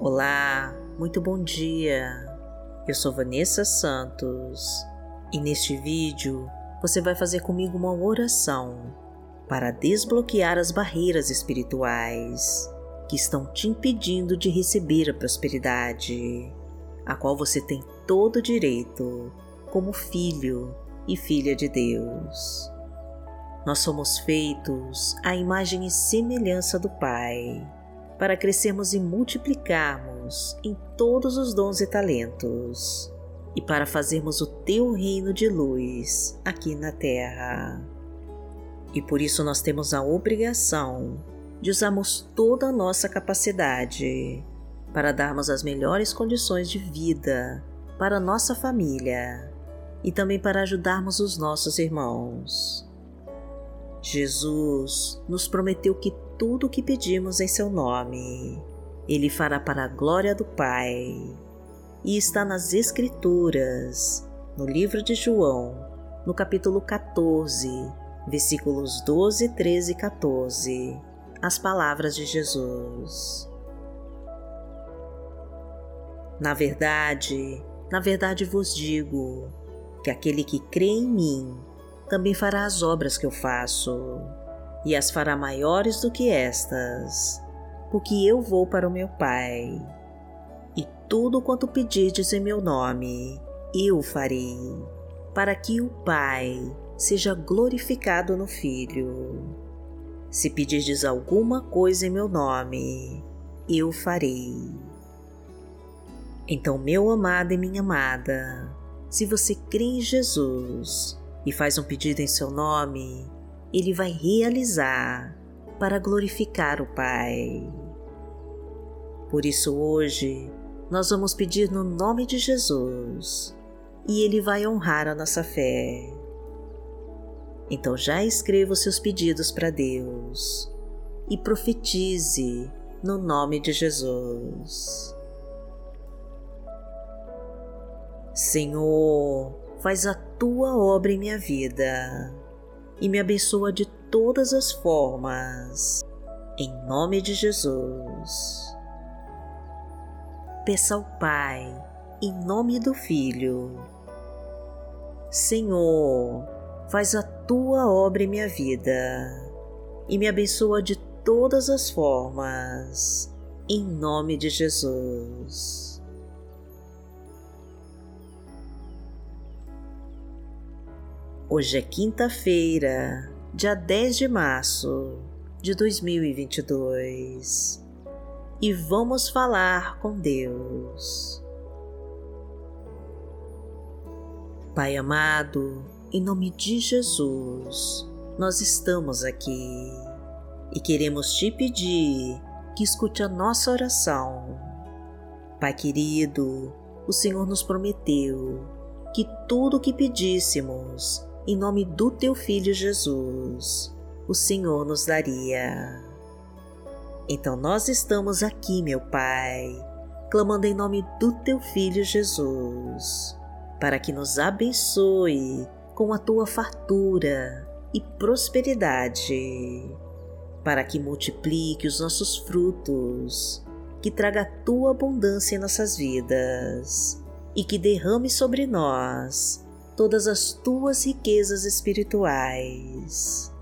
Olá, muito bom dia. Eu sou Vanessa Santos e neste vídeo você vai fazer comigo uma oração para desbloquear as barreiras espirituais que estão te impedindo de receber a prosperidade, a qual você tem todo o direito como filho e filha de Deus. Nós somos feitos à imagem e semelhança do Pai para crescermos e multiplicarmos em todos os dons e talentos, e para fazermos o teu reino de luz aqui na terra. E por isso nós temos a obrigação de usarmos toda a nossa capacidade para darmos as melhores condições de vida para nossa família e também para ajudarmos os nossos irmãos. Jesus nos prometeu que tudo o que pedimos em seu nome, Ele fará para a glória do Pai. E está nas Escrituras, no livro de João, no capítulo 14, versículos 12, 13 e 14, as palavras de Jesus. Na verdade, na verdade vos digo que aquele que crê em mim também fará as obras que eu faço e as fará maiores do que estas, porque eu vou para o meu Pai. E tudo quanto pedirdes em meu nome, eu farei, para que o Pai seja glorificado no Filho. Se pedirdes alguma coisa em meu nome, eu farei. Então, meu amado e minha amada, se você crê em Jesus e faz um pedido em seu nome, ele vai realizar para glorificar o Pai. Por isso, hoje, nós vamos pedir no nome de Jesus e Ele vai honrar a nossa fé. Então, já escreva os seus pedidos para Deus e profetize no nome de Jesus. Senhor, faz a tua obra em minha vida e me abençoa de todas as formas. Em nome de Jesus. Peça ao Pai, em nome do Filho. Senhor, faz a tua obra em minha vida e me abençoa de todas as formas. Em nome de Jesus. Hoje é quinta-feira, dia 10 de março de 2022 e vamos falar com Deus. Pai amado, em nome de Jesus, nós estamos aqui e queremos te pedir que escute a nossa oração. Pai querido, o Senhor nos prometeu que tudo o que pedíssemos em nome do teu filho Jesus, o Senhor nos daria. Então nós estamos aqui, meu Pai, clamando em nome do teu filho Jesus, para que nos abençoe com a tua fartura e prosperidade, para que multiplique os nossos frutos, que traga a tua abundância em nossas vidas e que derrame sobre nós todas as tuas riquezas espirituais.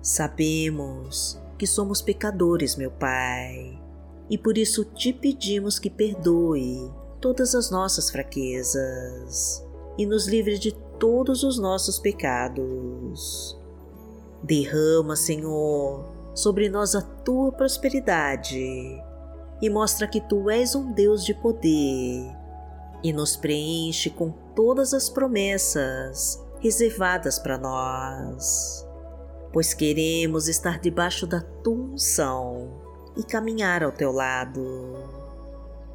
Sabemos que somos pecadores, meu Pai, e por isso te pedimos que perdoe todas as nossas fraquezas e nos livre de todos os nossos pecados. Derrama, Senhor, sobre nós a tua prosperidade e mostra que tu és um Deus de poder e nos preenche com todas as promessas reservadas para nós, pois queremos estar debaixo da tua unção e caminhar ao teu lado.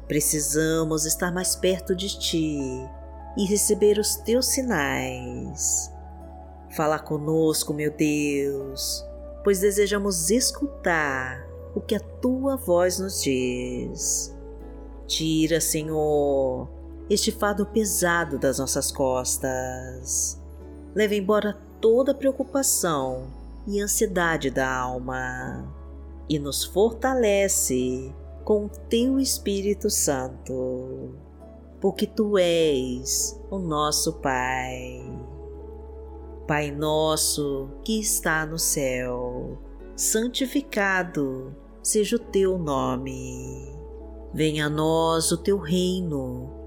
Precisamos estar mais perto de ti e receber os teus sinais. Fala conosco, meu Deus, pois desejamos escutar o que a tua voz nos diz. Tira, Senhor, este fardo pesado das nossas costas. Leva embora toda preocupação e ansiedade da alma e nos fortalece com o teu Espírito Santo, porque tu és o nosso Pai. Pai nosso que está no céu, santificado seja o teu nome. Venha a nós o teu reino,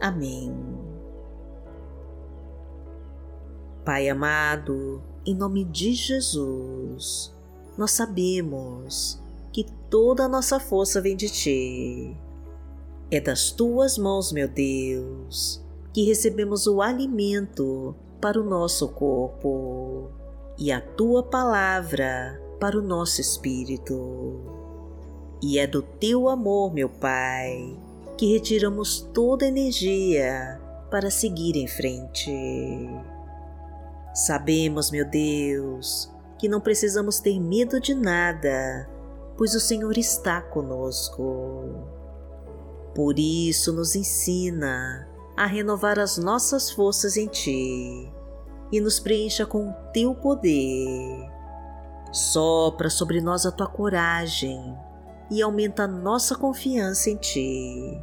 Amém. Pai amado, em nome de Jesus, nós sabemos que toda a nossa força vem de Ti. É das Tuas mãos, meu Deus, que recebemos o alimento para o nosso corpo e a Tua palavra para o nosso espírito. E é do Teu amor, meu Pai, que retiramos toda a energia para seguir em frente. Sabemos, meu Deus, que não precisamos ter medo de nada, pois o Senhor está conosco. Por isso, nos ensina a renovar as nossas forças em Ti e nos preencha com o Teu poder. Sopra sobre nós a Tua coragem e aumenta nossa confiança em Ti,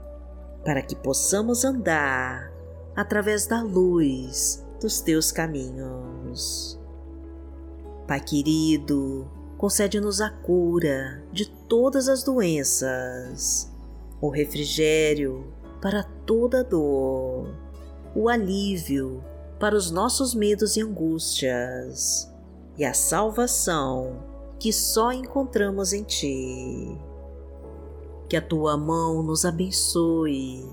para que possamos andar através da luz dos teus caminhos. Pai querido, concede-nos a cura de todas as doenças, o refrigério para toda dor, o alívio para os nossos medos e angústias, e a salvação que só encontramos em Ti. Que a Tua mão nos abençoe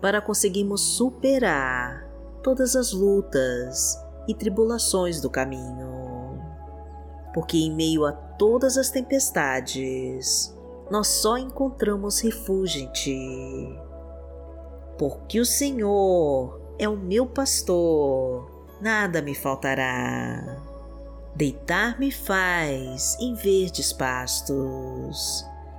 para conseguirmos superar todas as lutas e tribulações do caminho. Porque em meio a todas as tempestades, nós só encontramos refúgio em Ti. Porque o Senhor é o meu pastor, nada me faltará. Deitar-me faz em verdes pastos,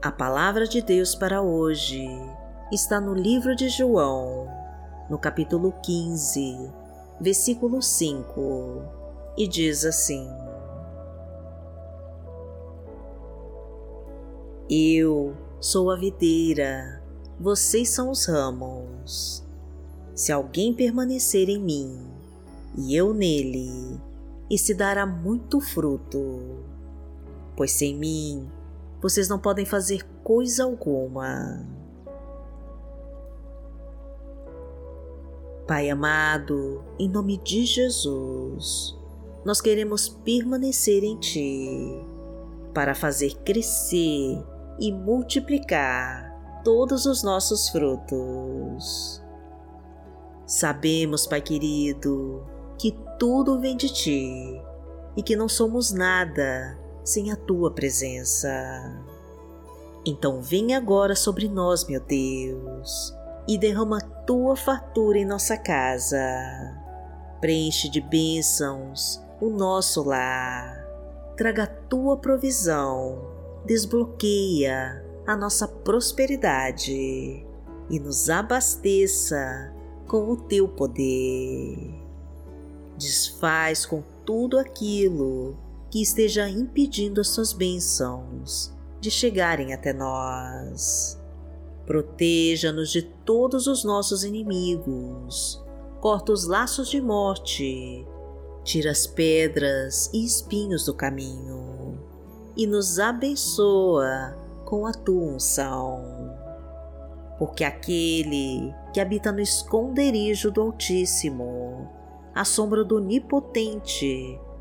A palavra de Deus para hoje está no livro de João, no capítulo 15, versículo 5, e diz assim: Eu sou a videira, vocês são os ramos. Se alguém permanecer em mim e eu nele, esse dará muito fruto, pois sem mim vocês não podem fazer coisa alguma. Pai amado, em nome de Jesus, nós queremos permanecer em Ti para fazer crescer e multiplicar todos os nossos frutos. Sabemos, Pai querido, que tudo vem de Ti e que não somos nada sem a Tua presença. Então, vem agora sobre nós, meu Deus e derrama tua fartura em nossa casa. Preenche de bênçãos o nosso lar. Traga a tua provisão. Desbloqueia a nossa prosperidade e nos abasteça com o teu poder. Desfaz com tudo aquilo que esteja impedindo as tuas bênçãos de chegarem até nós. Proteja-nos de todos os nossos inimigos, corta os laços de morte, tira as pedras e espinhos do caminho e nos abençoa com a tua unção. Porque aquele que habita no esconderijo do Altíssimo, à sombra do Onipotente,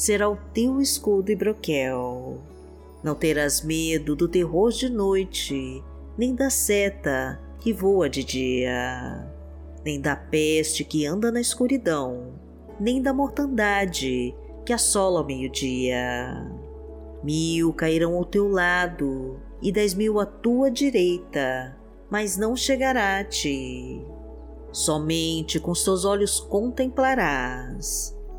será o teu escudo e broquel. Não terás medo do terror de noite, nem da seta que voa de dia, nem da peste que anda na escuridão, nem da mortandade que assola ao meio-dia. Mil cairão ao teu lado e dez mil à tua direita, mas não chegará a ti. Somente com os teus olhos contemplarás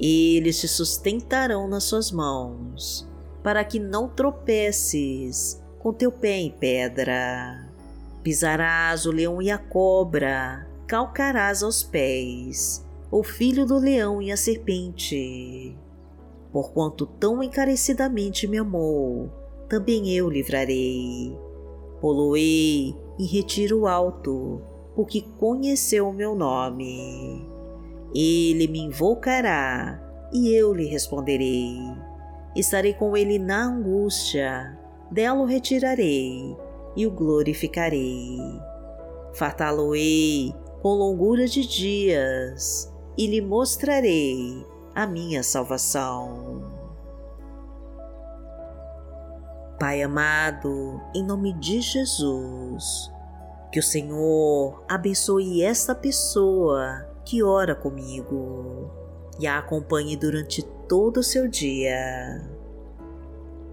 Eles te sustentarão nas suas mãos, para que não tropeces com teu pé em pedra. Pisarás o leão e a cobra, calcarás aos pés o filho do leão e a serpente. Porquanto tão encarecidamente me amou, também eu livrarei. Poloei em retiro alto, porque conheceu o meu nome. Ele me invocará e eu lhe responderei. Estarei com ele na angústia, dela o retirarei e o glorificarei. Fartá-lo-ei com longura de dias e lhe mostrarei a minha salvação. Pai amado, em nome de Jesus, que o Senhor abençoe esta pessoa que ora comigo e a acompanhe durante todo o seu dia.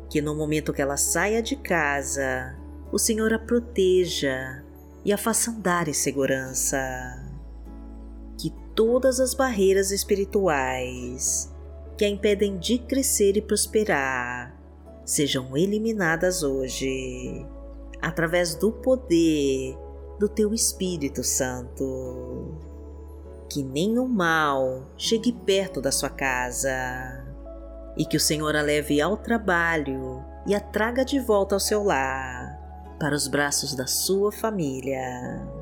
Que no momento que ela saia de casa, o Senhor a proteja e a faça andar em segurança. Que todas as barreiras espirituais que a impedem de crescer e prosperar sejam eliminadas hoje, através do poder do Teu Espírito Santo. Que nenhum mal chegue perto da sua casa e que o Senhor a leve ao trabalho e a traga de volta ao seu lar, para os braços da sua família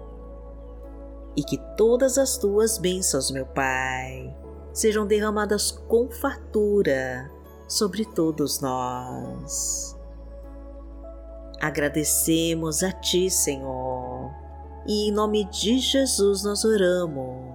e que todas as tuas bênçãos, meu Pai, sejam derramadas com fartura sobre todos nós. Agradecemos a Ti, Senhor, e em nome de Jesus nós oramos.